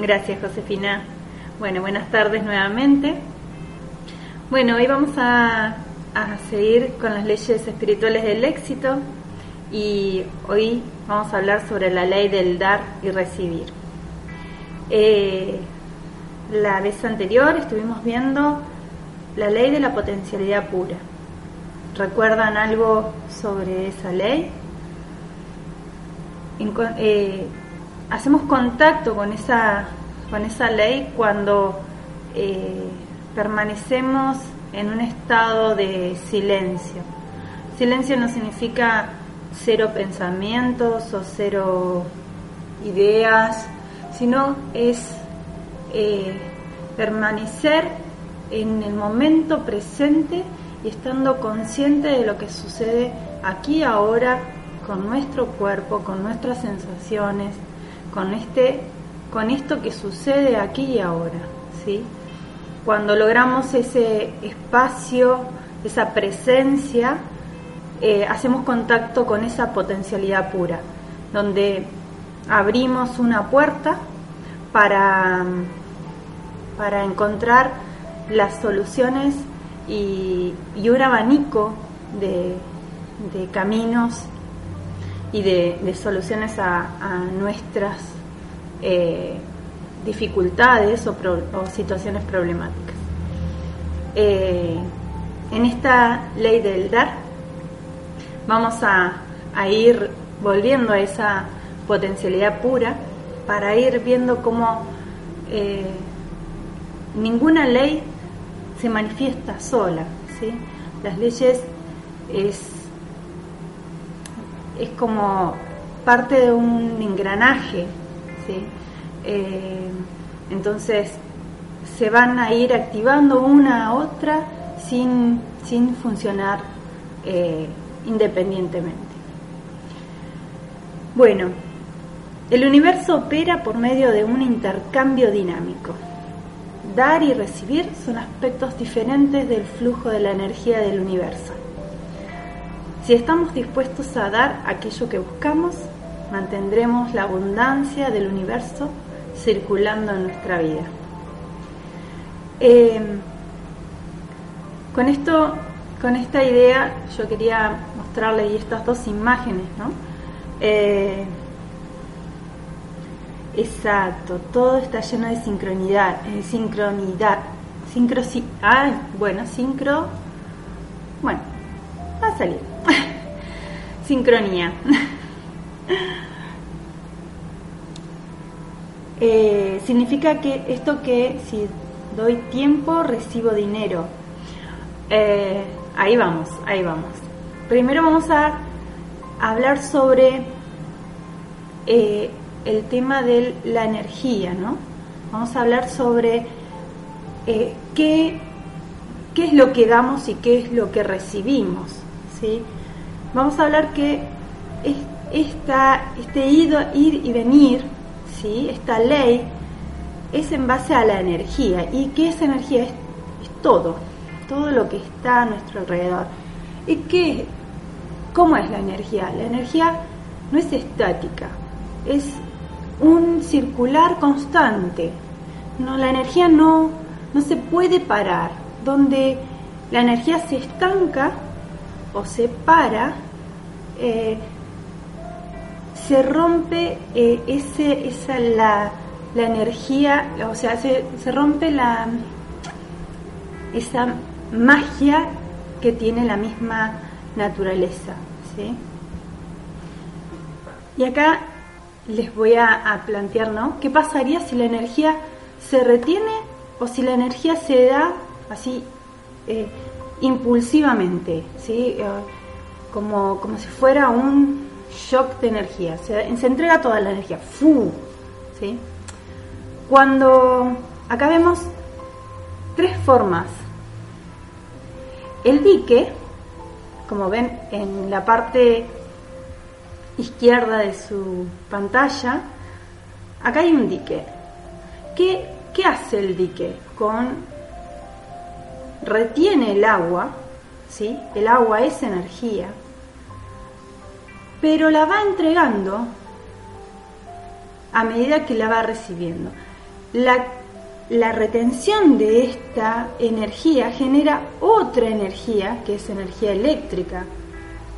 Gracias, Josefina. Bueno, buenas tardes nuevamente. Bueno, hoy vamos a, seguir con las leyes espirituales del éxito y hoy vamos a hablar sobre la ley del dar y recibir. Eh, la vez anterior estuvimos viendo la ley de la potencialidad pura. ¿Recuerdan algo sobre esa ley? Eh, hacemos contacto con esa, con esa ley cuando eh, permanecemos en un estado de silencio. Silencio no significa cero pensamientos o cero ideas, sino es eh, permanecer en el momento presente y estando consciente de lo que sucede aquí ahora con nuestro cuerpo, con nuestras sensaciones, con este con esto que sucede aquí y ahora, ¿sí? Cuando logramos ese espacio, esa presencia, eh, hacemos contacto con esa potencialidad pura, donde abrimos una puerta para, para encontrar las soluciones y, un abanico de, caminos y de, soluciones a, nuestras eh, dificultades o, situaciones problemáticas. Eh, en esta ley del dar vamos a, ir volviendo a esa potencialidad pura para ir viendo cómo eh, ninguna ley se manifiesta sola. Las leyes es, es como parte de un engranaje. ¿sí? Eh, entonces se van a ir activando una a otra sin, sin funcionar eh, independientemente. Bueno, el universo opera por medio de un intercambio dinámico. Dar y recibir son aspectos diferentes del flujo de la energía del universo. Si estamos dispuestos a dar aquello que buscamos, mantendremos la abundancia del universo circulando en nuestra vida. Eh, con esto, con esta idea, yo quería mostrarles estas dos imágenes, ¿no? Eh, Exacto, todo está lleno de sincronidad, eh, sincronidad, sincro, ah, bueno, sincro, bueno, va a salir, sincronía. Eh, significa que esto que si doy tiempo recibo dinero. Eh, ahí vamos, ahí vamos. Primero vamos a hablar sobre el tema de la energía, ¿no? Vamos a hablar sobre eh, qué, qué, es lo que damos y qué es lo que recibimos, Vamos a hablar que esta, este ir, ir y venir, ¿sí? Esta ley es en base a la energía. ¿Y qué es energía? Es, es todo, todo lo que está a nuestro alrededor. ¿Y qué? ¿Cómo es la energía? La energía no es estática, es un circular constante. No, la energía no, no se puede parar. Donde la energía se estanca o se para, eh, se rompe eh, ese, esa, la, la, energía, o sea, se, se rompe la, esa magia que tiene la misma naturaleza. ¿sí? Y acá les voy a, plantear, ¿no? ¿Qué pasaría si la energía se retiene o si la energía se da así eh, impulsivamente, ¿sí? Eh, como, como si fuera un shock de energía. Se, entrega toda la energía, ¡fu! ¿sí? Cuando acá vemos tres formas. El dique, como ven en la parte izquierda de su pantalla, acá hay un dique. ¿Qué, qué hace el dique? Con retiene el agua, ¿sí? El agua es energía, pero la va entregando a medida que la va recibiendo. La, la retención de esta energía genera otra energía, que es energía eléctrica,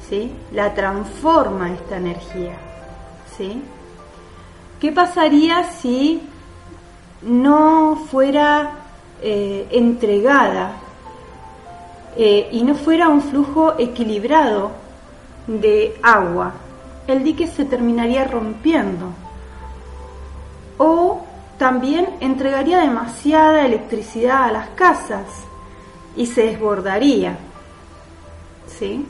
¿sí? La transforma esta energía, ¿sí? ¿Qué pasaría si no fuera eh, entregada eh, y no fuera un flujo equilibrado de agua, el dique se terminaría rompiendo. O también entregaría demasiada electricidad a las casas y se desbordaría. ¿Sí?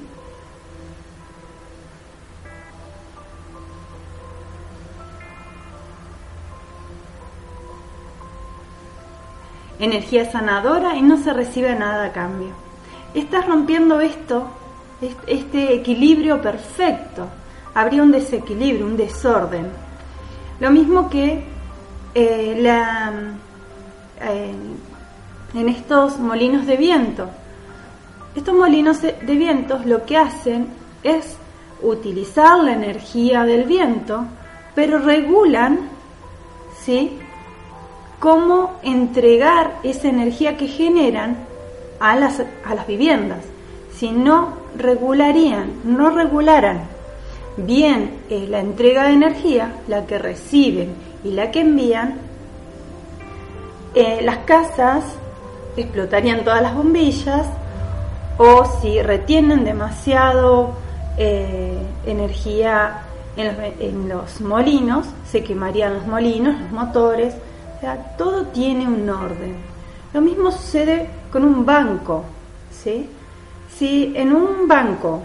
Energía sanadora y no se recibe nada a cambio estás rompiendo esto, este equilibrio perfecto. Habría un desequilibrio, un desorden. Lo mismo que eh, eh, en estos molinos de viento. Estos molinos de vientos lo que hacen es utilizar la energía del viento, pero regulan ¿sí? cómo entregar esa energía que generan a las, a las viviendas. Si no regularían, no regularan bien eh, la entrega de energía, la que reciben y la que envían, eh, las casas explotarían todas las bombillas o si retienen demasiado eh, energía en los, en los, molinos, se quemarían los molinos, los motores, o sea, todo tiene un orden. Lo mismo sucede con un banco. ¿sí? Si en un banco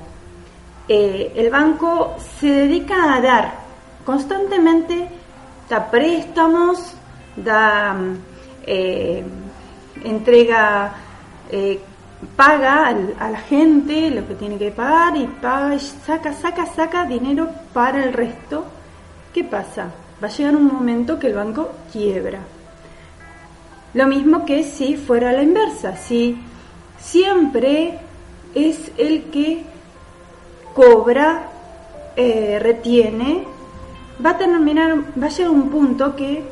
eh, el banco se dedica a dar constantemente, da préstamos, da eh, entrega, eh, paga a la gente lo que tiene que pagar y paga, saca, saca, saca dinero para el resto. ¿Qué pasa? Va a llegar un momento que el banco quiebra. Lo mismo que si fuera la inversa, si siempre es el que cobra, eh, retiene, va a terminar, va a llegar un punto que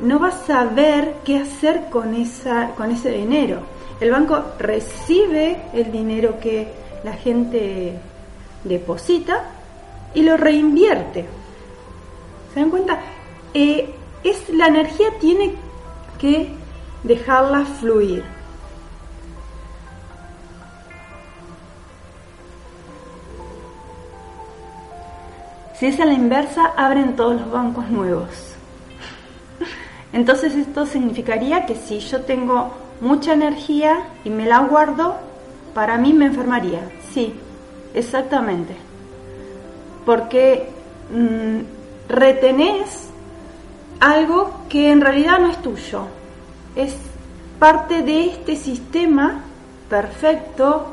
no va a saber qué hacer con, esa, con ese dinero. El banco recibe el dinero que la gente deposita y lo reinvierte. ¿Se dan cuenta? Eh, es, la energía tiene que dejarla fluir. Si es a la inversa, abren todos los bancos nuevos. Entonces esto significaría que si yo tengo mucha energía y me la guardo, para mí me enfermaría. Sí, exactamente. Porque mm, retenés algo que en realidad no es tuyo es parte de este sistema perfecto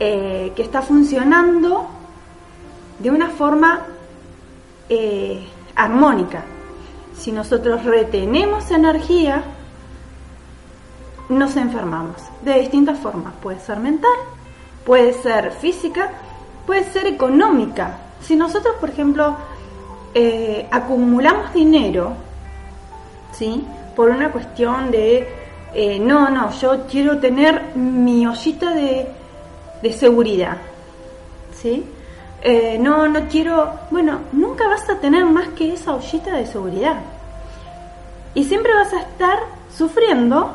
eh, que está funcionando de una forma eh, armónica. Si nosotros retenemos energía, nos enfermamos de distintas formas. Puede ser mental, puede ser física, puede ser económica. Si nosotros, por ejemplo, eh, acumulamos dinero, ¿sí? Por una cuestión de, eh, no, no, yo quiero tener mi ollita de, de seguridad, ¿sí? Eh, no, no quiero, bueno, nunca vas a tener más que esa ollita de seguridad. Y siempre vas a estar sufriendo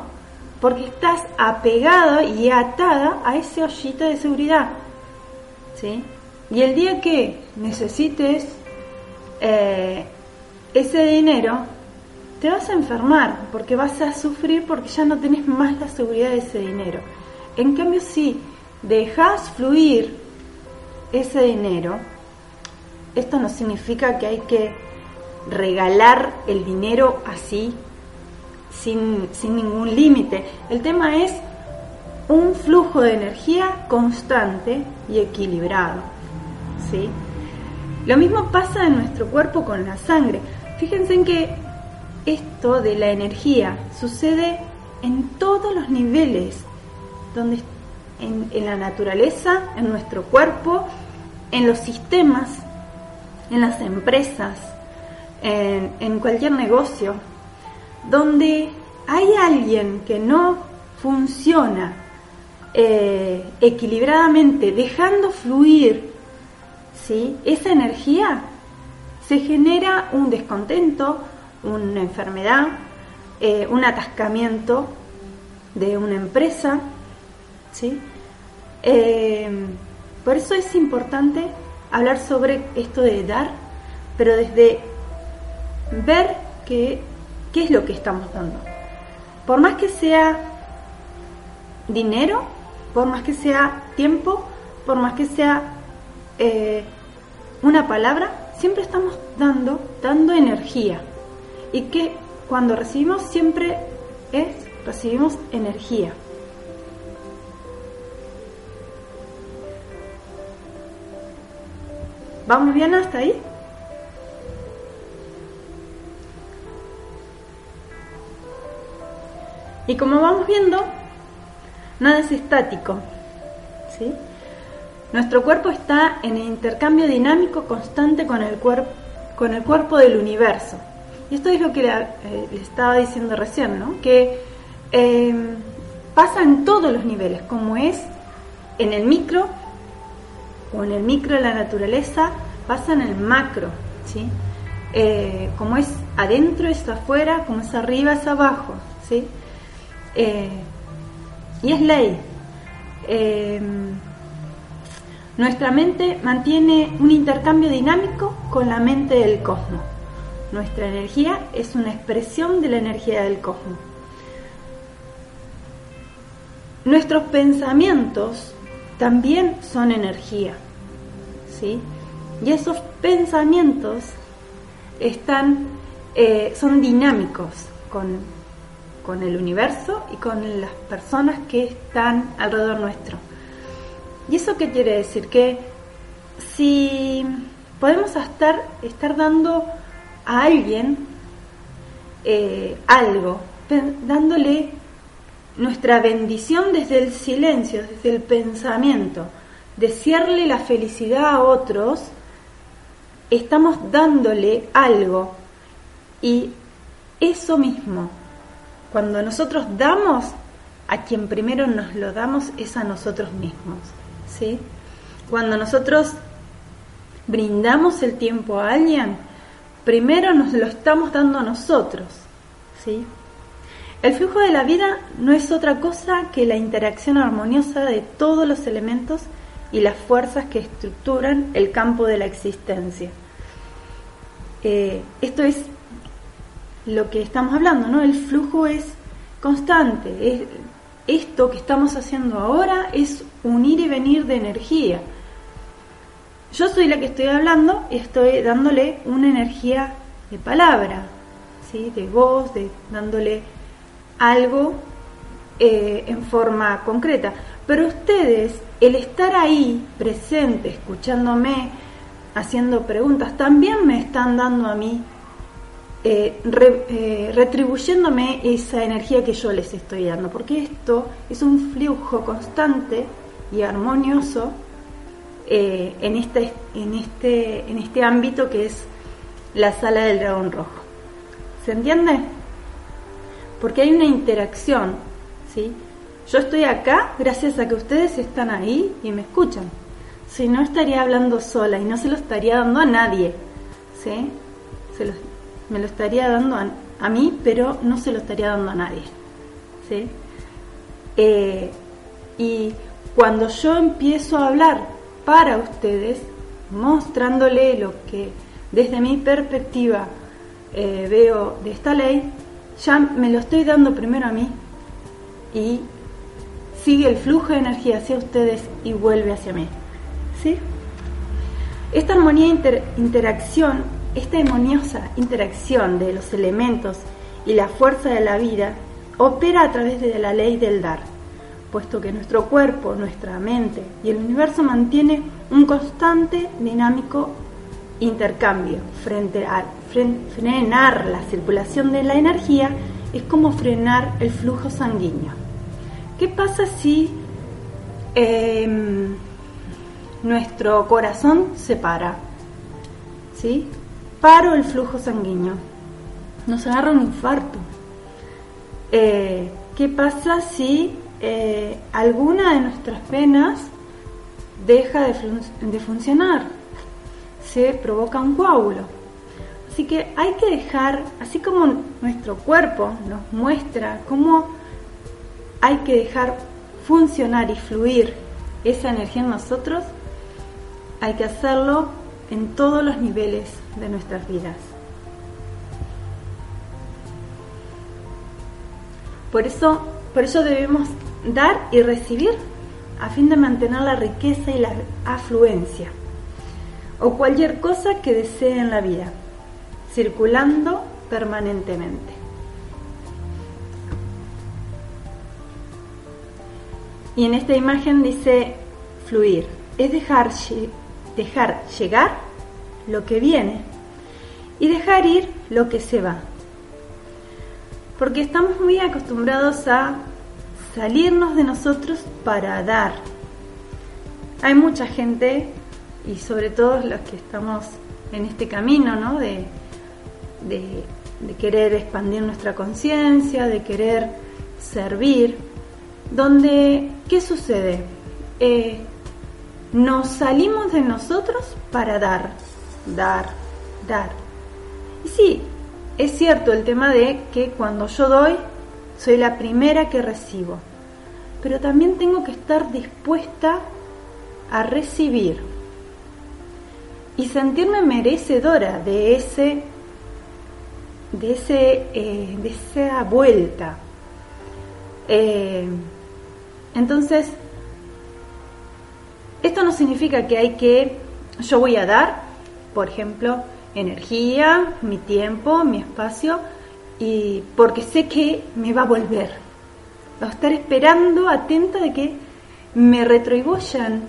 porque estás apegado y atada a ese ollita de seguridad. ¿sí? Y el día que necesites eh, ese dinero, te vas a enfermar porque vas a sufrir porque ya no tenés más la seguridad de ese dinero. En cambio, si dejas fluir ese dinero, esto no significa que hay que regalar el dinero así, sin, sin ningún límite. El tema es un flujo de energía constante y equilibrado. ¿sí? Lo mismo pasa en nuestro cuerpo con la sangre. Fíjense en que esto de la energía sucede en todos los niveles, donde en, la naturaleza, en nuestro cuerpo, en los sistemas, en las empresas, en, en cualquier negocio, donde hay alguien que no funciona eh, equilibradamente, dejando fluir ¿sí? esa energía, se genera un descontento, una enfermedad, eh, un atascamiento de una empresa. ¿sí? Eh, por eso es importante hablar sobre esto de dar, pero desde ver qué, qué es lo que estamos dando. Por más que sea dinero, por más que sea tiempo, por más que sea eh, una palabra, siempre estamos dando, dando energía. Y que cuando recibimos siempre es, recibimos energía. ¿Vamos bien hasta ahí? Y como vamos viendo, nada es estático. ¿sí? Nuestro cuerpo está en intercambio dinámico constante con el, con el cuerpo del universo. Y esto es lo que le, eh, estaba diciendo recién, ¿no? que eh, pasa en todos los niveles, como es en el micro o en el micro de la naturaleza, pasa en el macro, ¿sí? Eh, como es adentro es afuera, como es arriba es abajo, ¿sí? Eh, y es ley. Eh, nuestra mente mantiene un intercambio dinámico con la mente del cosmos. Nuestra energía es una expresión de la energía del cosmos. Nuestros pensamientos también son energía. ¿sí? Y esos pensamientos están, eh, son dinámicos con, con el universo y con las personas que están alrededor nuestro. ¿Y eso qué quiere decir? Que si podemos estar, estar dando a alguien eh, algo, dándole nuestra bendición desde el silencio, desde el pensamiento, desearle la felicidad a otros, estamos dándole algo. Y eso mismo, cuando nosotros damos, a quien primero nos lo damos es a nosotros mismos. ¿sí? Cuando nosotros brindamos el tiempo a alguien, primero nos lo estamos dando a nosotros. ¿sí? El flujo de la vida no es otra cosa que la interacción armoniosa de todos los elementos y las fuerzas que estructuran el campo de la existencia. Eh, esto es lo que estamos hablando, ¿no? El flujo es constante. esto que estamos haciendo ahora es unir y venir de energía. Yo soy la que estoy hablando y estoy dándole una energía de palabra, ¿sí? de voz, de dándole algo eh, en forma concreta. Pero ustedes, el estar ahí presente, escuchándome, haciendo preguntas, también me están dando a mí eh, eh, retribuyéndome esa energía que yo les estoy dando, porque esto es un flujo constante y armonioso eh, en, este, en, este, en este ámbito que es la sala del dragón rojo. ¿Se entiende? Porque hay una interacción, ¿sí? Yo estoy acá gracias a que ustedes están ahí y me escuchan. Si no estaría hablando sola y no se lo estaría dando a nadie, ¿sí? Se los, me lo estaría dando a, mí, pero no se lo estaría dando a nadie. ¿sí? Eh, y cuando yo empiezo a hablar para ustedes, mostrándole lo que desde mi perspectiva eh, veo de esta ley, ya me lo estoy dando primero a mí y sigue el flujo de energía hacia ustedes y vuelve hacia mí. ¿Sí? Esta armonía inter interacción esta armoniosa interacción de los elementos y la fuerza de la vida opera a través de la ley del dar, puesto que nuestro cuerpo, nuestra mente y el universo mantiene un constante dinámico intercambio frente a frenar la circulación de la energía es como frenar el flujo sanguíneo. ¿Qué pasa si em, nuestro corazón se para? ¿Sí? Paro el flujo sanguíneo. Nos agarra un infarto. Eh, ¿Qué pasa si eh, alguna de nuestras penas deja de funcionar? Se provoca un coágulo Así que hay que dejar, así como nuestro cuerpo nos muestra cómo hay que dejar funcionar y fluir esa energía en nosotros, hay que hacerlo en todos los niveles de nuestras vidas. Por eso, por eso debemos dar y recibir a fin de mantener la riqueza y la afluencia o cualquier cosa que desee en la vida circulando permanentemente. Y en esta imagen dice fluir, es dejar, dejar llegar lo que viene y dejar ir lo que se va. Porque estamos muy acostumbrados a salirnos de nosotros para dar. Hay mucha gente, y sobre todo los que estamos en este camino, ¿no? De, de, querer expandir nuestra conciencia, de querer servir, donde, ¿qué sucede? Eh, nos salimos de nosotros para dar, dar, dar. Y sí, es cierto el tema de que cuando yo doy, soy la primera que recibo, pero también tengo que estar dispuesta a recibir y sentirme merecedora de ese de, ese, eh, de esa vuelta. Eh, entonces, esto no significa que hay que, yo voy a dar, por ejemplo, energía, mi tiempo, mi espacio, y porque sé que me va a volver. Va a estar esperando, atenta de que me retribuyan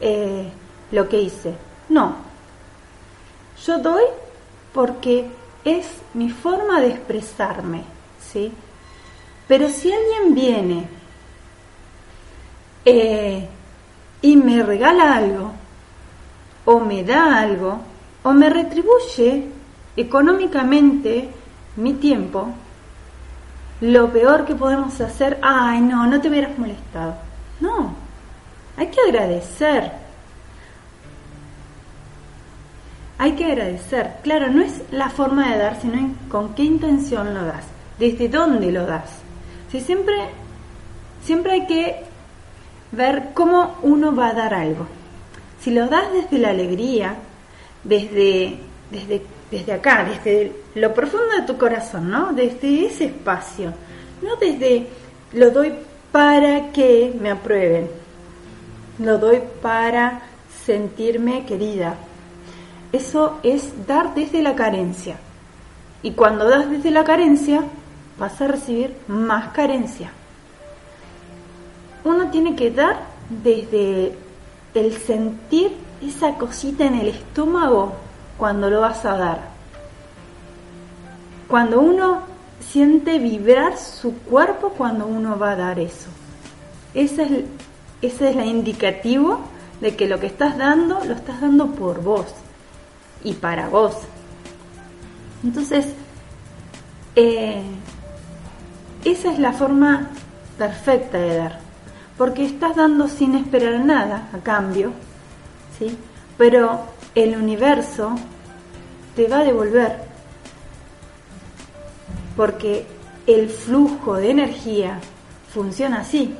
eh, lo que hice. No. Yo doy porque es mi forma de expresarme, ¿sí? Pero si alguien viene eh, y me regala algo, o me da algo, o me retribuye económicamente mi tiempo, lo peor que podemos hacer, ay no, no te hubieras molestado. No, hay que agradecer. hay que agradecer. Claro, no es la forma de dar, sino con qué intención lo das, desde dónde lo das. Si siempre, siempre hay que ver cómo uno va a dar algo. Si lo das desde la alegría, desde, desde, desde acá, desde lo profundo de tu corazón, ¿no? Desde ese espacio, no desde lo doy para que me aprueben, lo doy para sentirme querida, eso es dar desde la carencia. Y cuando das desde la carencia, vas a recibir más carencia. Uno tiene que dar desde el sentir esa cosita en el estómago cuando lo vas a dar. Cuando uno siente vibrar su cuerpo cuando uno va a dar eso. Ese es, ese es el indicativo de que lo que estás dando lo estás dando por vos y para vos. Entonces, eh, esa es la forma perfecta de dar, porque estás dando sin esperar nada a cambio, ¿sí? pero el universo te va a devolver, porque el flujo de energía funciona así.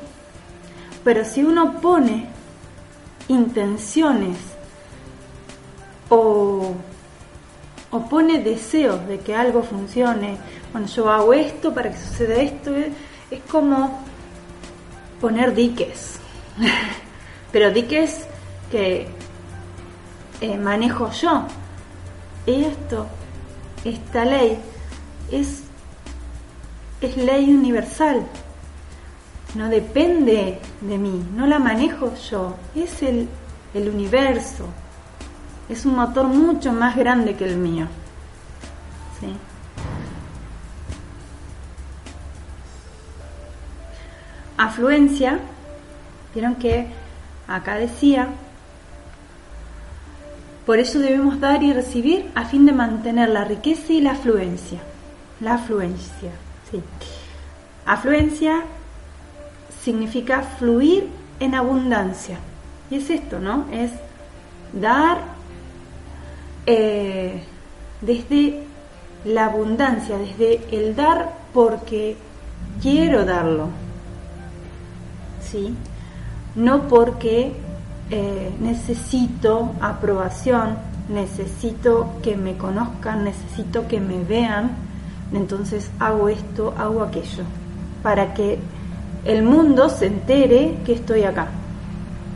Pero si uno pone intenciones o, pone deseos de que algo funcione. Bueno, yo hago esto para que suceda esto. Es como poner diques, pero diques que eh, manejo yo. esto, esta ley, es, es ley universal. No depende de mí, no la manejo yo, es el, el universo. Es un motor mucho más grande que el mío. ¿Sí? Afluencia, vieron que acá decía por eso debemos dar y recibir a fin de mantener la riqueza y la afluencia. La afluencia, sí. Afluencia significa fluir en abundancia. Y es esto, ¿no? Es dar eh, desde la abundancia, desde el dar porque quiero darlo. ¿Sí? No porque eh, necesito aprobación, necesito que me conozcan, necesito que me vean, entonces hago esto, hago aquello, para que el mundo se entere que estoy acá.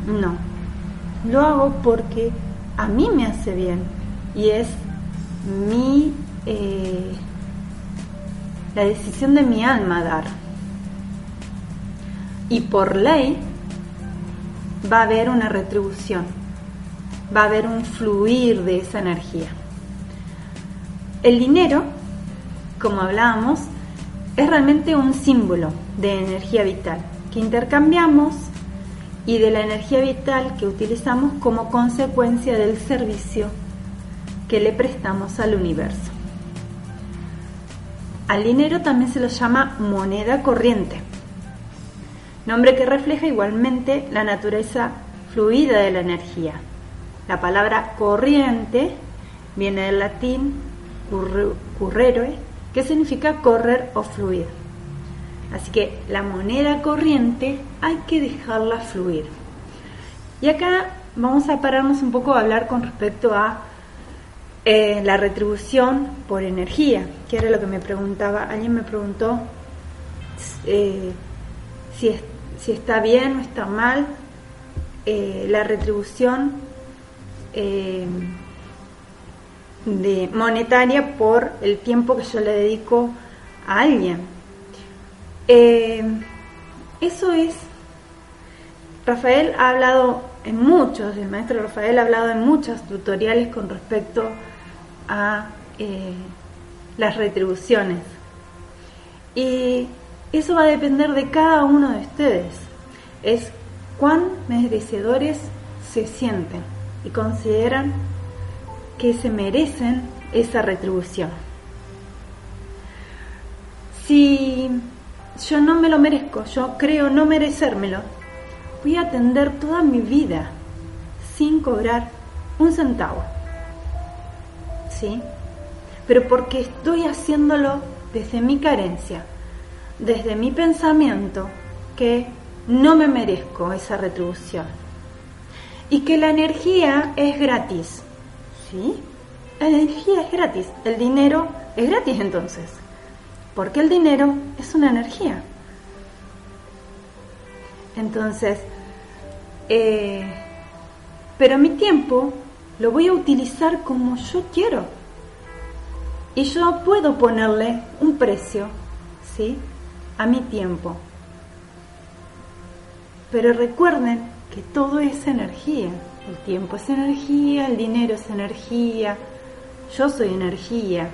No, lo hago porque a mí me hace bien y es mi eh, la decisión de mi alma dar. Y por ley va a haber una retribución, va a haber un fluir de esa energía. El dinero, como hablábamos, es realmente un símbolo de energía vital que intercambiamos y de la energía vital que utilizamos como consecuencia del servicio que le prestamos al universo. Al dinero también se lo llama moneda corriente nombre que refleja igualmente la naturaleza fluida de la energía. La palabra corriente viene del latín currere, que significa correr o fluir. Así que la moneda corriente hay que dejarla fluir. Y acá vamos a pararnos un poco a hablar con respecto a eh, la retribución por energía, que era lo que me preguntaba. Alguien me preguntó eh, si, es, si está bien o está mal eh, la retribución eh, de monetaria por el tiempo que yo le dedico a alguien. Eh, eso es, Rafael ha hablado en muchos, el maestro Rafael ha hablado en muchos tutoriales con respecto a las retribuciones. Y eso va a depender de cada uno de ustedes. Es cuán merecedores se sienten y consideran que se merecen esa retribución. Si yo no me lo merezco, yo creo no merecérmelo, voy a atender toda mi vida sin cobrar un centavo. ¿Sí? Pero porque estoy haciéndolo desde mi carencia, desde mi pensamiento que no me merezco esa retribución y que la energía es gratis. ¿Sí? La energía es gratis, el dinero es gratis entonces, porque el dinero es una energía. Entonces, eh, pero mi tiempo lo voy a utilizar como yo quiero. Y yo puedo ponerle un precio, ¿sí? A mi tiempo. Pero recuerden que todo es energía. El tiempo es energía, el dinero es energía, yo soy energía.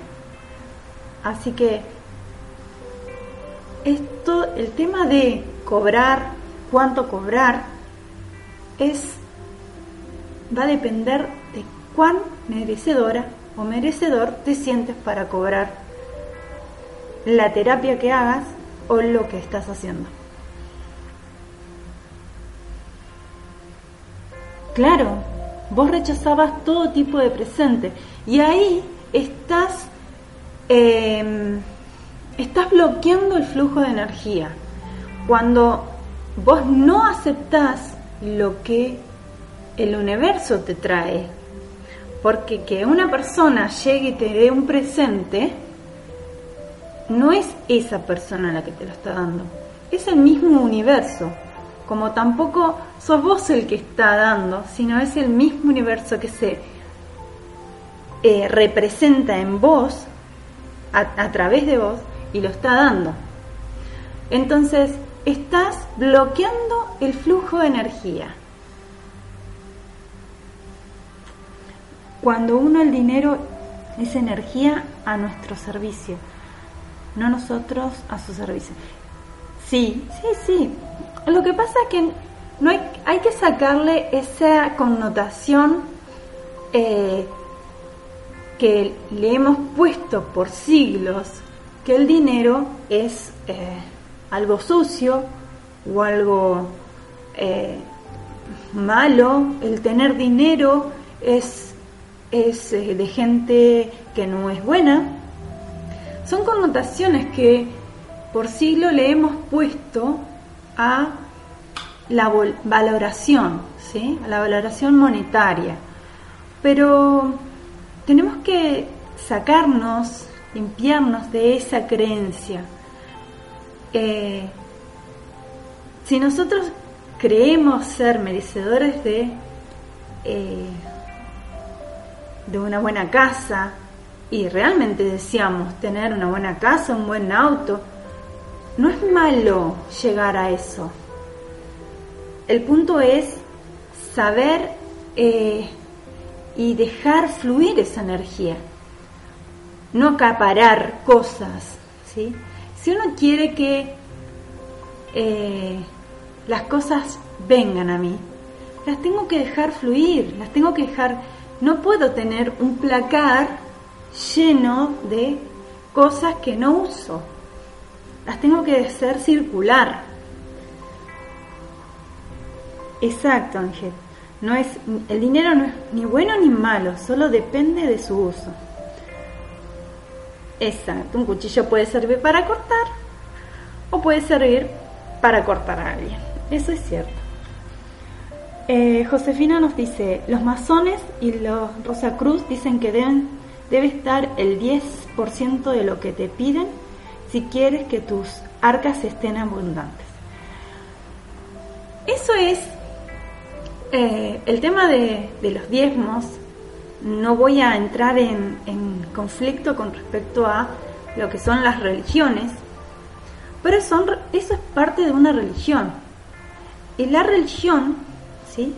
Así que esto, el tema de cobrar, cuánto cobrar, es va a depender de cuán merecedora o merecedor te sientes para cobrar la terapia que hagas o lo que estás haciendo. Claro, vos rechazabas todo tipo de presente y ahí estás, em, estás bloqueando el flujo de energía. Cuando vos no aceptás lo que el universo te trae, porque que una persona llegue y te dé un presente, no es esa persona la que te lo está dando, es el mismo universo. Como tampoco sos vos el que está dando, sino es el mismo universo que se eh, representa en vos, a través de vos, y lo está dando. Entonces, estás bloqueando el flujo de energía. Cuando uno el dinero es energía a nuestro servicio, no nosotros a su servicio. Sí, sí, sí. Lo que pasa es que no hay, hay que sacarle esa connotación eh, que le hemos puesto por siglos, que el dinero es eh, algo sucio o algo eh, malo, el tener dinero es es eh, de gente que no es buena. Son connotaciones que por siglo le hemos puesto a la valoración, ¿sí? a la valoración monetaria. Pero tenemos que sacarnos, limpiarnos de esa creencia. Eh, si nosotros creemos ser merecedores de eh, de una buena casa y realmente deseamos tener una buena casa, un buen auto, no es malo llegar a eso. El punto es saber eh, y dejar fluir esa energía, no acaparar cosas. ¿sí? Si uno quiere que eh, las cosas vengan a mí, las tengo que dejar fluir, las tengo que dejar no puedo tener un placar lleno de cosas que no uso. Las tengo que hacer circular. Exacto, Ángel. No es, el dinero no es ni bueno ni malo, solo depende de su uso. Exacto, un cuchillo puede servir para cortar o puede servir para cortar a alguien. Eso es cierto. Eh, Josefina nos dice, los masones y los Rosacruz dicen que deben, debe estar el 10% de lo que te piden si quieres que tus arcas estén abundantes. Eso es eh, el tema de, los diezmos. No voy a entrar en, en conflicto con respecto a lo que son las religiones, pero son, eso es parte de una religión. Y la religión ¿sí?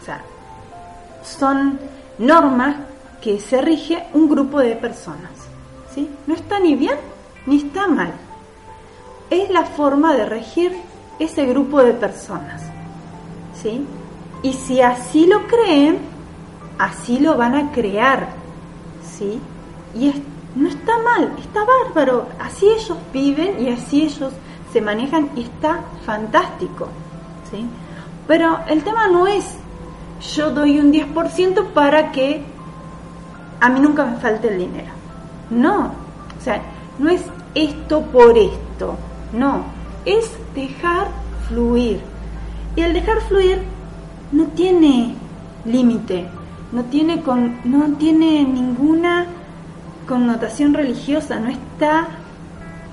O sea, son normas que se rige un grupo de personas, ¿sí? No está ni bien ni está mal. Es la forma de regir ese grupo de personas, ¿sí? Y si así lo creen, así lo van a crear, ¿sí? Y no está mal, está bárbaro. Así ellos viven y así ellos se manejan y está fantástico, ¿sí? Pero el tema no es yo doy un 10% para que a mí nunca me falte el dinero. No, o sea, no es esto por esto, no, es dejar fluir. Y el dejar fluir no tiene límite, no tiene, con, no tiene ninguna connotación religiosa, no está...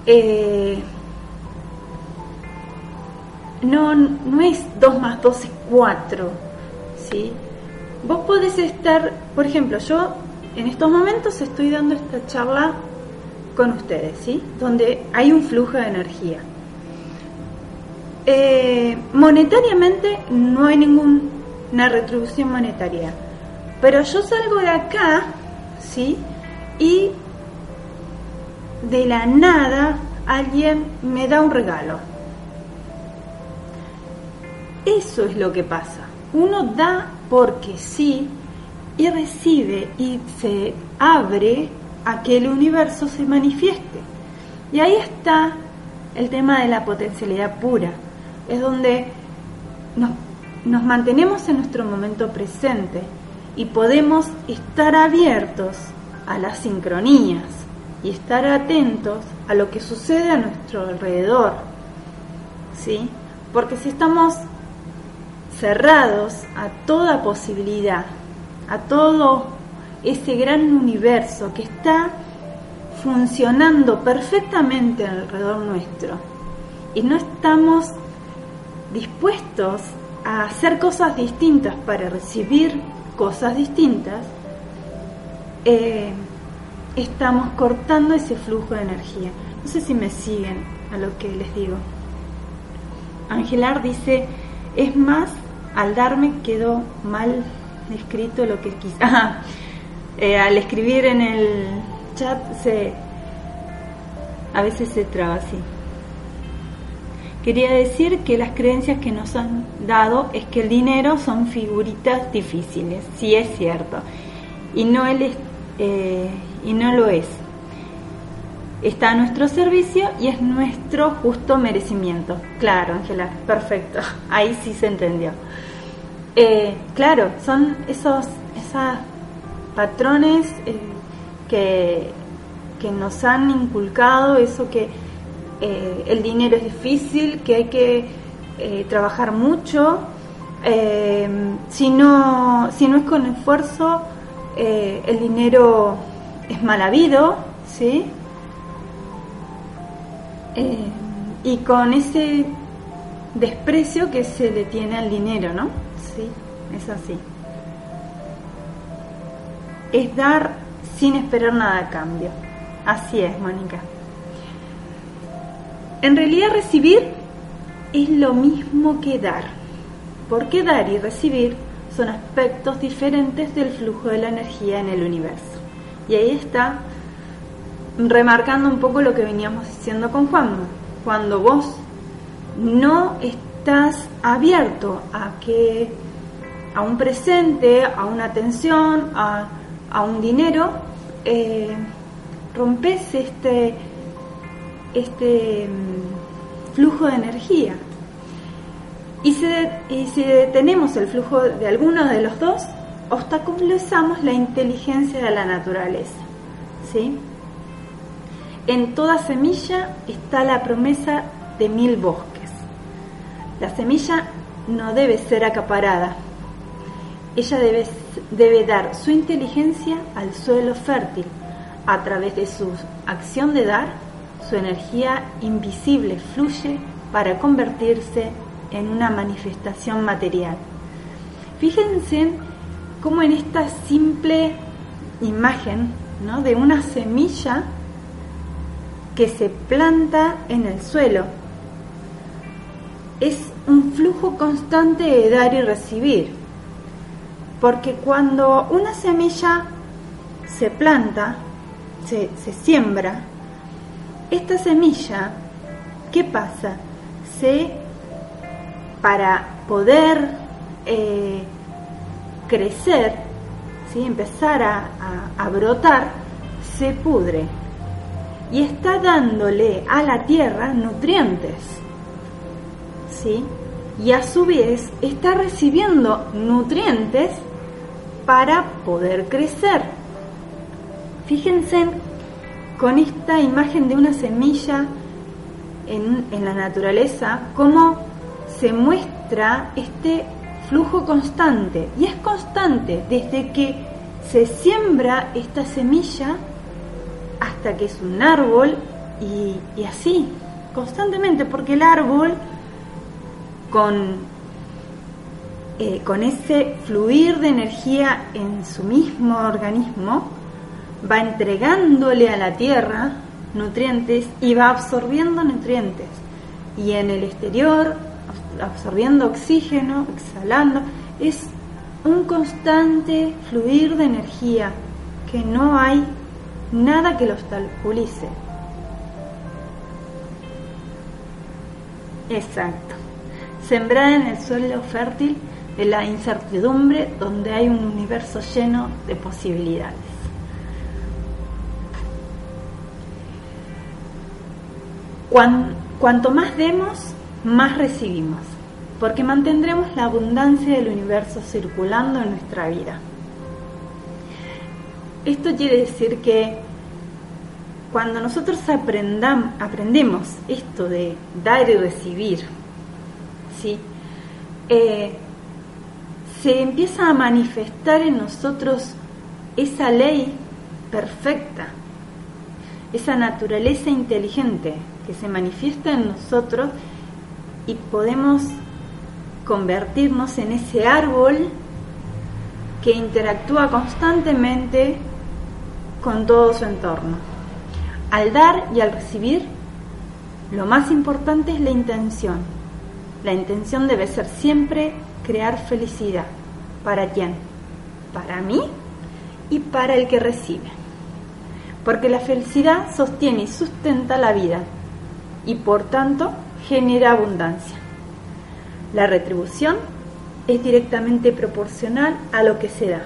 Eh, no, no es 2 más 2 es 4, ¿sí? Vos podés estar, por ejemplo, yo en estos momentos estoy dando esta charla con ustedes, ¿sí? Donde hay un flujo de energía. Eh, monetariamente no hay ninguna retribución monetaria, pero yo salgo de acá, ¿sí? Y de la nada alguien me da un regalo eso es lo que pasa. Uno da porque sí y recibe y se abre a que el universo se manifieste. Y ahí está el tema de la potencialidad pura. Es donde nos, nos mantenemos en nuestro momento presente y podemos estar abiertos a las sincronías y estar atentos a lo que sucede a nuestro alrededor. ¿Sí? Porque si estamos cerrados a toda posibilidad, a todo ese gran universo que está funcionando perfectamente alrededor nuestro y no estamos dispuestos a hacer cosas distintas para recibir cosas distintas, eh, estamos cortando ese flujo de energía. No sé si me siguen a lo que les digo. Angelar dice, es más, al darme quedó mal escrito lo que quise. Eh, al escribir en el chat se a veces se traba así. Quería decir que las creencias que nos han dado es que el dinero son figuritas difíciles, sí es cierto, y no, él eh, y no lo es. Está a nuestro servicio y es nuestro justo merecimiento. Claro, Ángela, perfecto, ahí sí se entendió. Eh, claro, son esos, patrones eh, que, que nos han inculcado, eso que eh, el dinero es difícil, que hay que trabajar mucho. Si, no, si no es con esfuerzo, el dinero es mal habido, ¿sí? y con ese desprecio que se le tiene al dinero, ¿no? Es así. Es dar sin esperar nada a cambio. Así es, Mónica. En realidad recibir es lo mismo que dar, porque dar y recibir son aspectos diferentes del flujo de la energía en el universo. Y ahí está remarcando un poco lo que veníamos diciendo con Juan. Cuando vos no estás abierto a que a un presente, a una atención, a, a un dinero, eh, rompes este este mm, flujo de energía. Y si, y si detenemos el flujo de alguno de los dos, obstaculizamos la inteligencia de la naturaleza. ¿sí? En toda semilla está la promesa de mil bosques. La semilla no debe ser acaparada. Ella debe, debe dar su inteligencia al suelo fértil a través de su acción de dar su energía invisible fluye para convertirse en una manifestación material. Fíjense cómo en esta simple imagen ¿no? de una semilla que se planta en el suelo es un flujo constante de dar y recibir. Porque cuando una semilla se planta, se, se siembra, esta semilla, ¿qué pasa? Se, para poder eh, crecer, ¿sí? empezar a, brotar, se pudre y está dándole a la tierra nutrientes. Y a su vez está recibiendo nutrientes para poder crecer. Fíjense con esta imagen de una semilla en, la naturaleza, cómo se muestra este flujo constante. Y es constante desde que se siembra esta semilla hasta que es un árbol y, así, constantemente, porque el árbol con, eh, con ese fluir de energía en su mismo organismo, va entregándole a la tierra nutrientes y va absorbiendo nutrientes. Y en el exterior, absorbiendo oxígeno, exhalando, es un constante fluir de energía que no hay nada que lo obstaculice. Exacto. Sembrada en el suelo fértil de la incertidumbre donde hay un universo lleno de posibilidades. cuanto más demos, más recibimos, porque mantendremos la abundancia del universo circulando en nuestra vida. Esto quiere decir que cuando nosotros aprendemos esto de dar y recibir, ¿sí? Eh, se empieza a manifestar en nosotros esa ley perfecta, esa naturaleza inteligente que se manifiesta en nosotros y podemos convertirnos en ese árbol que interactúa constantemente con todo su entorno. Al dar y al recibir, lo más importante es la intención. La intención debe ser siempre crear felicidad. ¿Para quién? Para mí y para el que recibe. Porque la felicidad sostiene y sustenta la vida y por tanto genera abundancia. La retribución es directamente proporcional a lo que se da,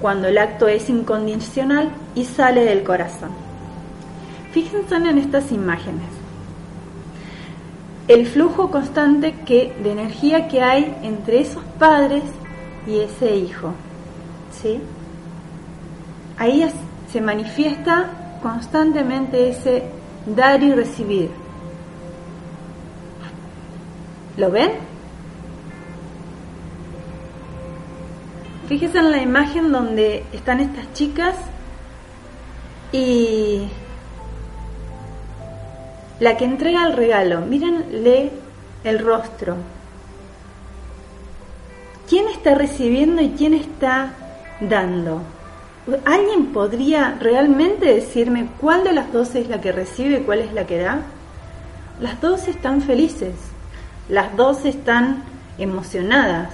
cuando el acto es incondicional y sale del corazón. Fíjense en estas imágenes. El flujo constante que, de energía que hay entre esos padres y ese hijo. ¿sí? Ahí se manifiesta constantemente ese dar y recibir. ¿Lo ven? Fíjense en la imagen donde están estas chicas y la que entrega el regalo, mírenle el rostro. ¿Quién está recibiendo y quién está dando? ¿Alguien podría realmente decirme cuál de las dos es la que recibe y cuál es la que da? Las dos están felices, las dos están emocionadas.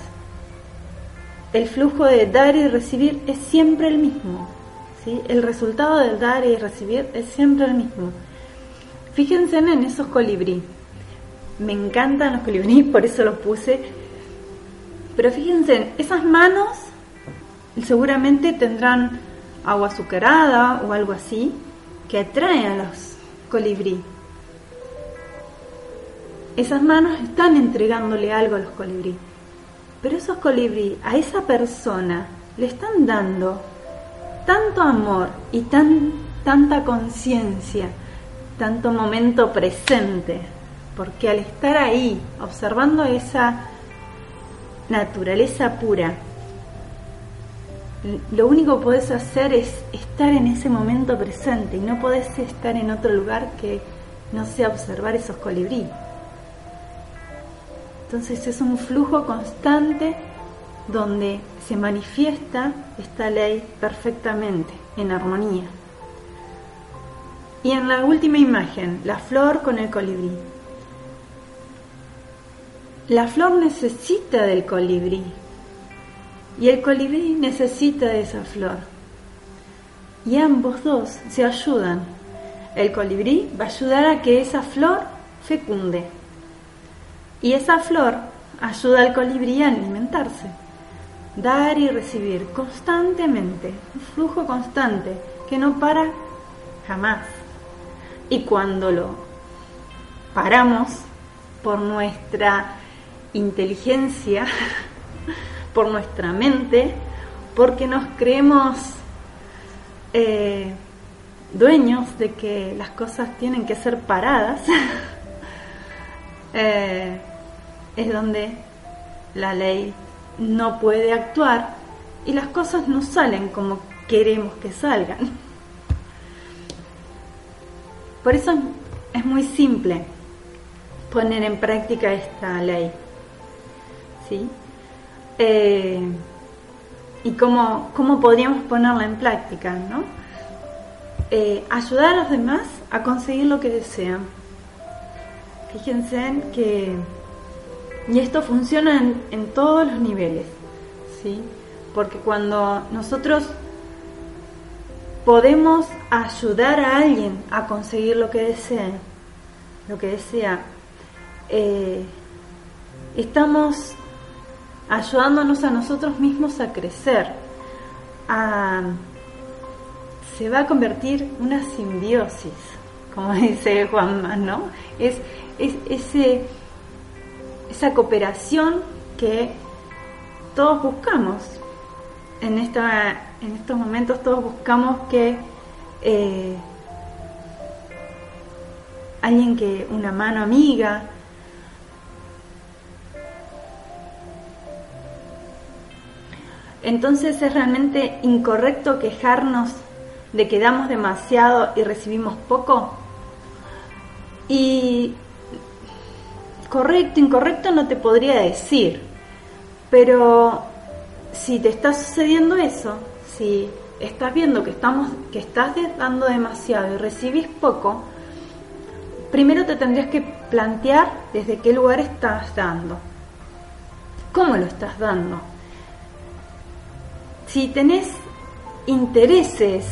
El flujo de dar y recibir es siempre el mismo. ¿sí? El resultado de dar y recibir es siempre el mismo. Fíjense en esos colibrí. Me encantan los colibrí, por eso los puse. Pero fíjense, esas manos seguramente tendrán agua azucarada o algo así que atrae a los colibrí. Esas manos están entregándole algo a los colibrí. Pero esos colibrí a esa persona le están dando tanto amor y tan, tanta conciencia, tanto momento presente, porque al estar ahí observando esa naturaleza pura, lo único que podés hacer es estar en ese momento presente y no podés estar en otro lugar que no sea observar esos colibrí. Entonces es un flujo constante donde se manifiesta esta ley perfectamente, en armonía. Y en la última imagen, la flor con el colibrí. La flor necesita del colibrí y el colibrí necesita de esa flor. Y ambos dos se ayudan. El colibrí va a ayudar a que esa flor fecunde. Y esa flor ayuda al colibrí a alimentarse. Dar y recibir constantemente, un flujo constante que no para jamás. Y cuando lo paramos por nuestra inteligencia, por nuestra mente, porque nos creemos eh, dueños de que las cosas tienen que ser paradas, eh, es donde la ley no puede actuar y las cosas no salen como queremos que salgan. Por eso es muy simple poner en práctica esta ley. ¿Sí? Eh, ¿Y cómo, cómo, podríamos ponerla en práctica? ¿no? Eh, ayudar a los demás a conseguir lo que desean. Fíjense que... Y esto funciona en, en todos los niveles, ¿sí? Porque cuando nosotros podemos ayudar a alguien a conseguir lo que desea, lo que desea, eh, estamos ayudándonos a nosotros mismos a crecer, se va a convertir una simbiosis, como dice Juanma, ¿no? Es, esa cooperación que todos buscamos. En, esta, en estos momentos todos buscamos que eh, alguien que, una mano amiga, Entonces es realmente incorrecto quejarnos de que damos demasiado y recibimos poco. Y correcto, incorrecto no te podría decir, pero si te está sucediendo eso, si estás viendo que, estamos, que estás dando demasiado y recibís poco, primero te tendrías que plantear desde qué lugar estás dando. ¿Cómo lo estás dando? Si tenés intereses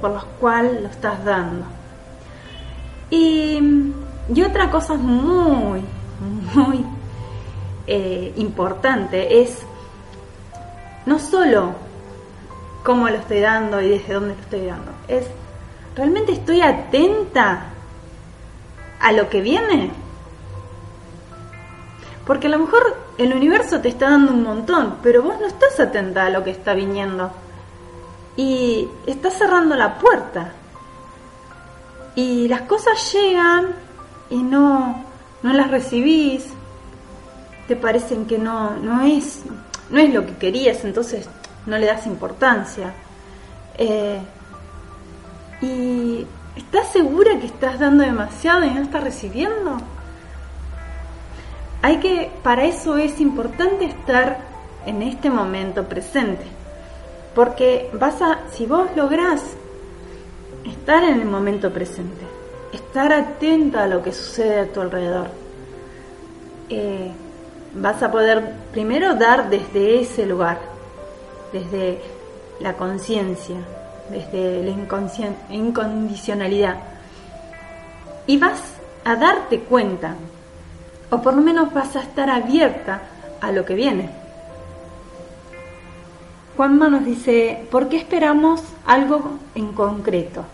por los cuales lo estás dando. Y, otra cosa muy, muy eh, importante es no solo cómo lo estoy dando y desde dónde lo estoy dando, es realmente estoy atenta a lo que viene. Porque a lo mejor el universo te está dando un montón, pero vos no estás atenta a lo que está viniendo. Y estás cerrando la puerta. Y las cosas llegan y no, no las recibís. Te parecen que no, no, es, no es lo que querías, entonces no le das importancia. Eh, y ¿estás segura que estás dando demasiado y no estás recibiendo? Hay que, para eso es importante estar en este momento presente. Porque vas a, si vos lográs estar en el momento presente, estar atenta a lo que sucede a tu alrededor, eh, vas a poder primero dar desde ese lugar, desde la conciencia, desde la incondicionalidad. Y vas a darte cuenta, o por lo menos vas a estar abierta a lo que viene. Juanma nos dice, ¿por qué esperamos algo en concreto?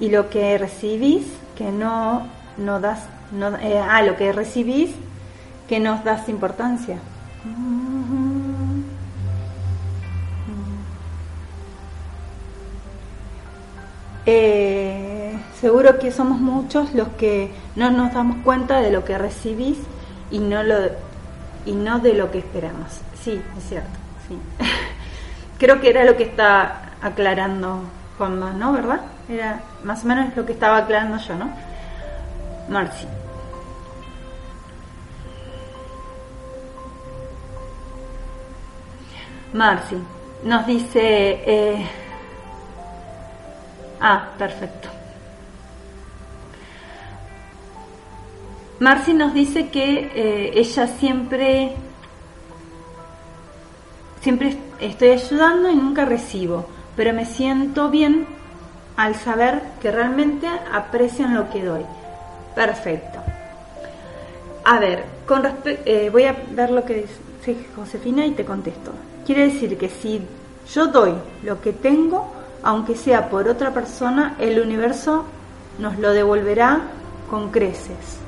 Y lo que recibís, que no, no das, no, eh, ah, lo que recibís, que nos das importancia. Eh, seguro que somos muchos los que no nos damos cuenta de lo que recibís y no, lo, y no de lo que esperamos. Sí, es cierto. Sí. Creo que era lo que estaba aclarando Juanma, ¿no? ¿Verdad? Era más o menos lo que estaba aclarando yo, ¿no? Marci. Marci nos dice... Eh, Ah, perfecto. Marcy nos dice que eh, ella siempre, siempre estoy ayudando y nunca recibo, pero me siento bien al saber que realmente aprecian lo que doy. Perfecto. A ver, con eh, voy a ver lo que dice Josefina y te contesto. Quiere decir que si yo doy lo que tengo, aunque sea por otra persona, el universo nos lo devolverá con creces.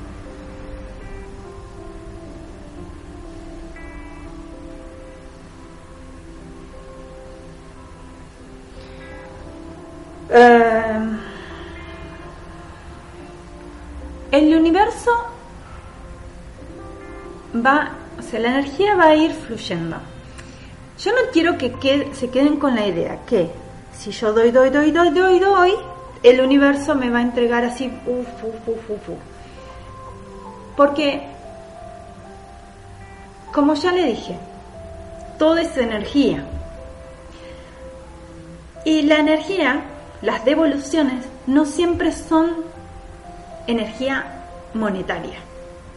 Eh, el universo va, o sea, la energía va a ir fluyendo. Yo no quiero que se queden con la idea que si yo doy, doy, doy, doy, doy, doy, el universo me va a entregar así, uf, uf, uf, uf. Porque, como ya le dije, todo es energía. Y la energía, las devoluciones, no siempre son energía monetaria,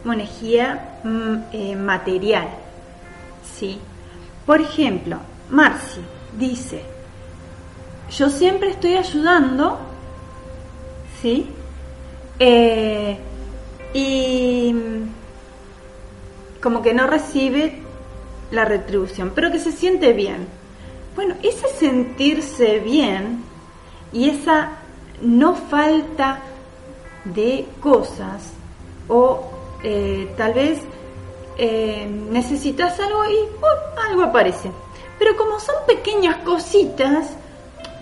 energía mm, eh, material. ¿sí? Por ejemplo, Marci dice, yo siempre estoy ayudando, ¿sí? Eh, y como que no recibe la retribución, pero que se siente bien. Bueno, ese sentirse bien y esa no falta de cosas o eh, tal vez eh, necesitas algo y uh, algo aparece. Pero como son pequeñas cositas,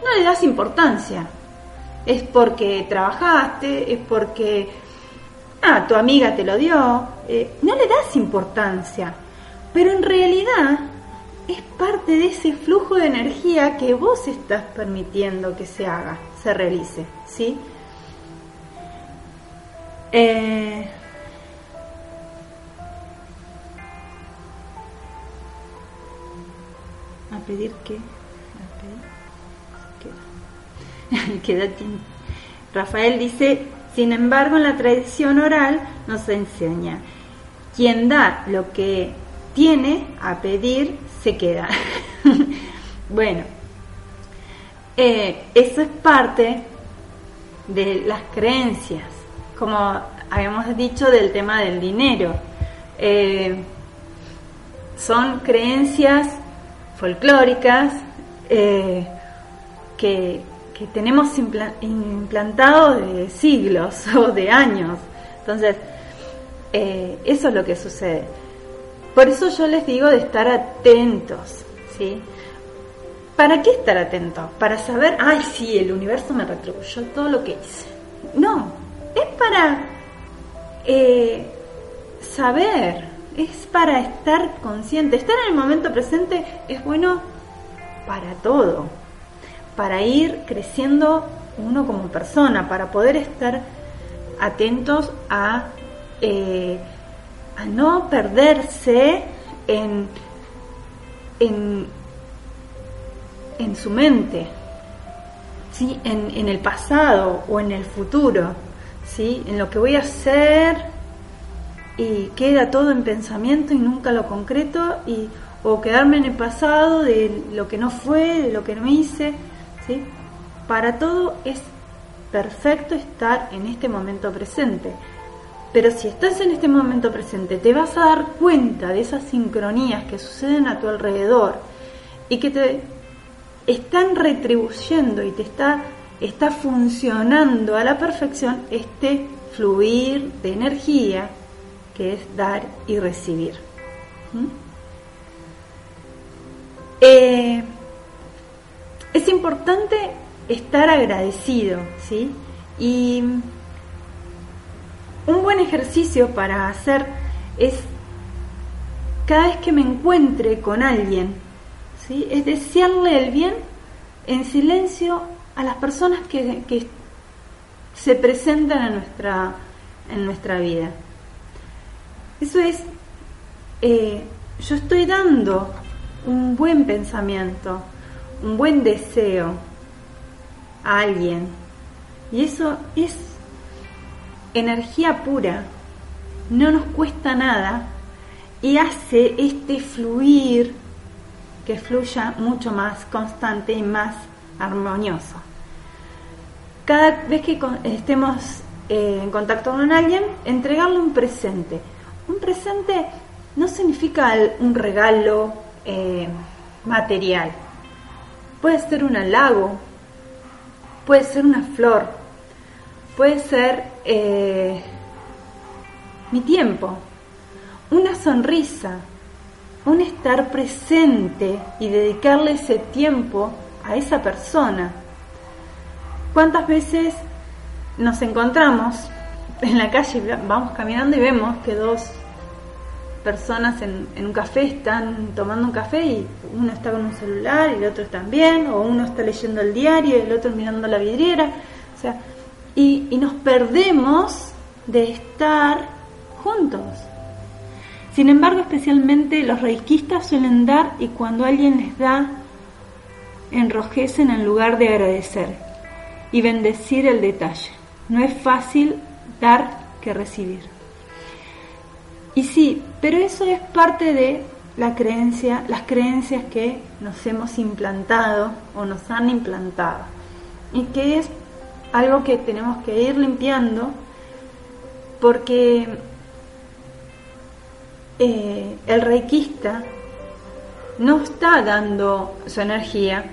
no le das importancia. Es porque trabajaste, es porque ah, tu amiga te lo dio, eh, no le das importancia. Pero en realidad es parte de ese flujo de energía que vos estás permitiendo que se haga, se realice, ¿sí? Eh, a pedir que Rafael dice, sin embargo, en la tradición oral nos enseña, quien da lo que tiene a pedir, se queda. bueno, eh, eso es parte de las creencias, como habíamos dicho del tema del dinero. Eh, son creencias folclóricas eh, que, que tenemos implantado de siglos o de años. Entonces, eh, eso es lo que sucede. Por eso yo les digo de estar atentos, ¿sí? ¿Para qué estar atentos? Para saber, ay, sí, el universo me retribuyó todo lo que hice. No, es para eh, saber, es para estar consciente. Estar en el momento presente es bueno para todo para ir creciendo uno como persona, para poder estar atentos a, eh, a no perderse en, en, en su mente, ¿sí? En, en, el pasado o en el futuro, ¿sí? en lo que voy a hacer y queda todo en pensamiento y nunca lo concreto y o quedarme en el pasado de lo que no fue, de lo que no hice. Para todo es perfecto estar en este momento presente. Pero si estás en este momento presente, te vas a dar cuenta de esas sincronías que suceden a tu alrededor y que te están retribuyendo y te está, está funcionando a la perfección este fluir de energía que es dar y recibir. ¿Mm? Eh, es importante estar agradecido, ¿sí? Y un buen ejercicio para hacer es cada vez que me encuentre con alguien, ¿sí? Es desearle el bien en silencio a las personas que, se presentan en nuestra, en nuestra vida. Eso es, eh, yo estoy dando un buen pensamiento, un buen deseo a alguien. Y eso es energía pura, no nos cuesta nada y hace este fluir que fluya mucho más constante y más armonioso. Cada vez que estemos eh, en contacto con alguien, entregarle un presente. Un presente no significa un regalo eh, material Puede ser un halago, puede ser una flor, puede ser eh, mi tiempo, una sonrisa, un estar presente y dedicarle ese tiempo a esa persona. ¿Cuántas veces nos encontramos en la calle, vamos caminando y vemos que dos personas en, un café están tomando un café y uno está con un celular y el otro también, o uno está leyendo el diario y el otro mirando la vidriera, o sea, y, y nos perdemos de estar juntos. Sin embargo, especialmente los reikistas suelen dar y cuando alguien les da, enrojecen en lugar de agradecer y bendecir el detalle. No es fácil dar que recibir. Y sí, pero eso es parte de la creencia, las creencias que nos hemos implantado o nos han implantado. Y que es algo que tenemos que ir limpiando porque eh, el reikista no está dando su energía,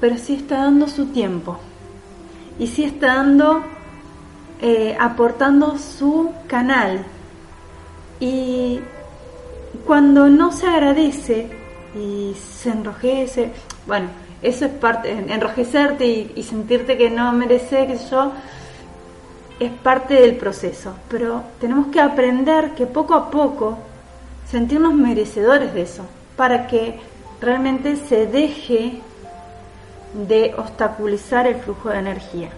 pero sí está dando su tiempo. Y sí está dando, eh, aportando su canal, y cuando no se agradece y se enrojece, bueno, eso es parte, enrojecerte y, sentirte que no merece, que yo, es parte del proceso. Pero tenemos que aprender que poco a poco sentirnos merecedores de eso, para que realmente se deje de obstaculizar el flujo de energía.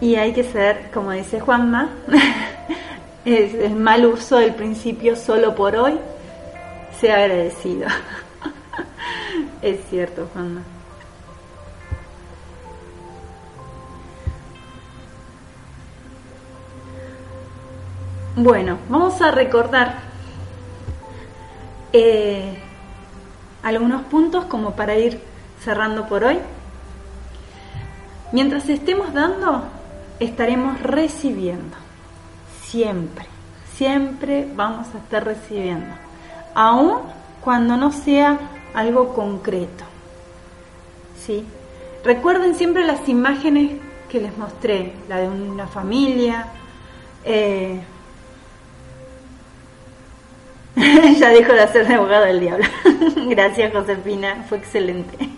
Y hay que ser, como dice Juanma, es el mal uso del principio solo por hoy, sea agradecido. es cierto, Juanma. Bueno, vamos a recordar eh, algunos puntos como para ir cerrando por hoy. Mientras estemos dando, estaremos recibiendo. Siempre, siempre vamos a estar recibiendo. Aún cuando no sea algo concreto. ¿Sí? Recuerden siempre las imágenes que les mostré, la de una familia. Eh, ya dejo de hacer de abogado del diablo. Gracias, Josefina, fue excelente.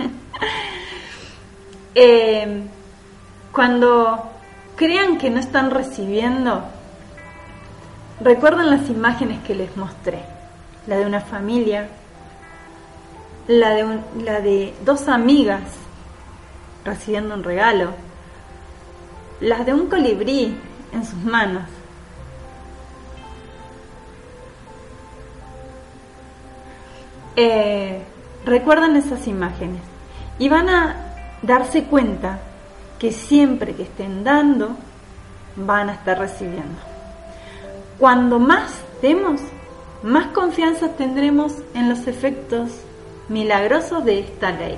Eh, cuando crean que no están recibiendo, recuerden las imágenes que les mostré. La de una familia, la de, la de dos amigas recibiendo un regalo, las de un colibrí en sus manos, eh, recuerden esas imágenes y van a darse cuenta que siempre que estén dando, van a estar recibiendo. Cuando más demos, más confianza tendremos en los efectos milagrosos de esta ley.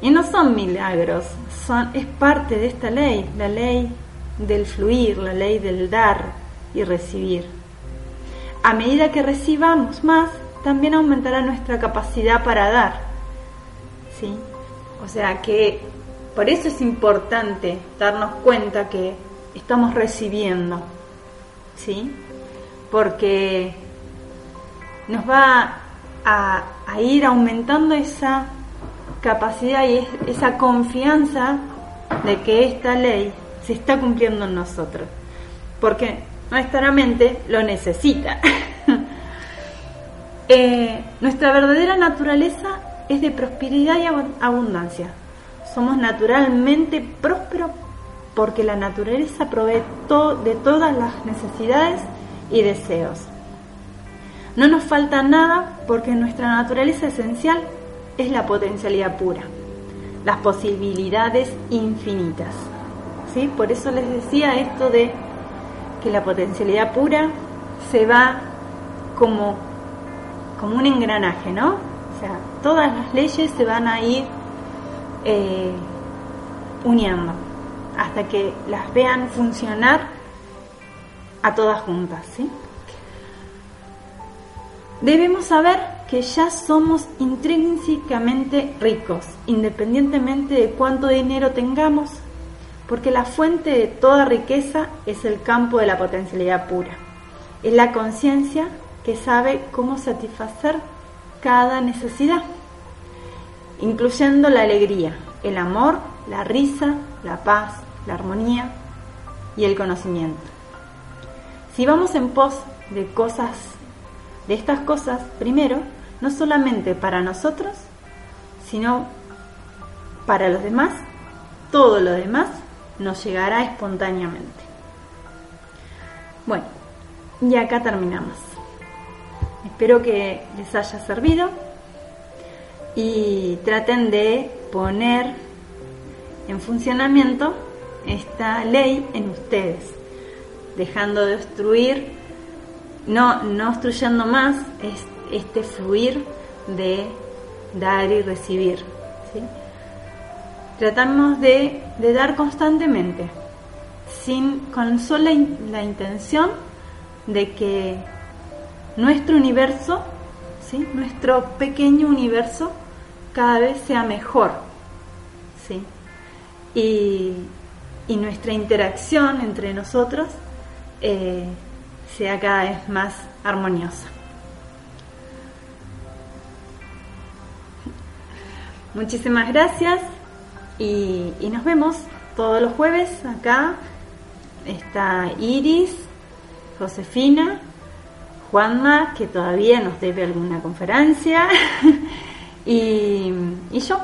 Y no son milagros, son, es parte de esta ley, la ley del fluir, la ley del dar y recibir. A medida que recibamos más, también aumentará nuestra capacidad para dar. ¿Sí? O sea que por eso es importante darnos cuenta que estamos recibiendo. ¿Sí? Porque nos va a, ir aumentando esa capacidad y esa confianza de que esta ley se está cumpliendo en nosotros. Porque nuestra mente lo necesita. Eh, nuestra verdadera naturaleza es de prosperidad y abundancia. Somos naturalmente prósperos porque la naturaleza provee de todas las necesidades y deseos. No nos falta nada porque nuestra naturaleza esencial es la potencialidad pura, las posibilidades infinitas. ¿Sí? Por eso les decía esto de que la potencialidad pura se va como como un engranaje, ¿no? O sea, todas las leyes se van a ir eh, uniendo hasta que las vean funcionar a todas juntas. Debemos saber que ya somos intrínsecamente ricos, independientemente de cuánto dinero tengamos, porque la fuente de toda riqueza es el campo de la potencialidad pura. Es la conciencia que sabe cómo satisfacer cada necesidad, incluyendo la alegría, el amor, la risa, la paz, la armonía y el conocimiento. Si vamos en pos de cosas, de estas cosas, primero, no solamente para nosotros, sino para los demás, todo lo demás nos llegará espontáneamente. Bueno, y acá terminamos. Espero que les haya servido y traten de poner en funcionamiento esta ley en ustedes, dejando de destruir, no, no obstruyendo más este fluir de dar y recibir. Tratamos de, dar constantemente, sin, con sola la intención de que nuestro universo, ¿sí? nuestro pequeño universo, cada vez sea mejor. ¿sí? Y, nuestra interacción entre nosotros eh, sea cada vez más armoniosa. Muchísimas gracias y, y, nos vemos todos los jueves acá. Está Iris, Josefina Juanma, que todavía nos debe alguna conferencia, y, yo.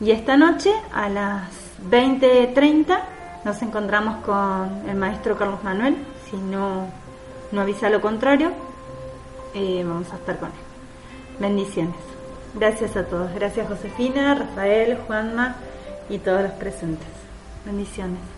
Y esta noche a las 20.30 nos encontramos con el maestro Carlos Manuel, si no, no avisa lo contrario, eh, vamos a estar con él. Bendiciones. Gracias a todos. Gracias Josefina, Rafael, Juanma y todos los presentes. Bendiciones.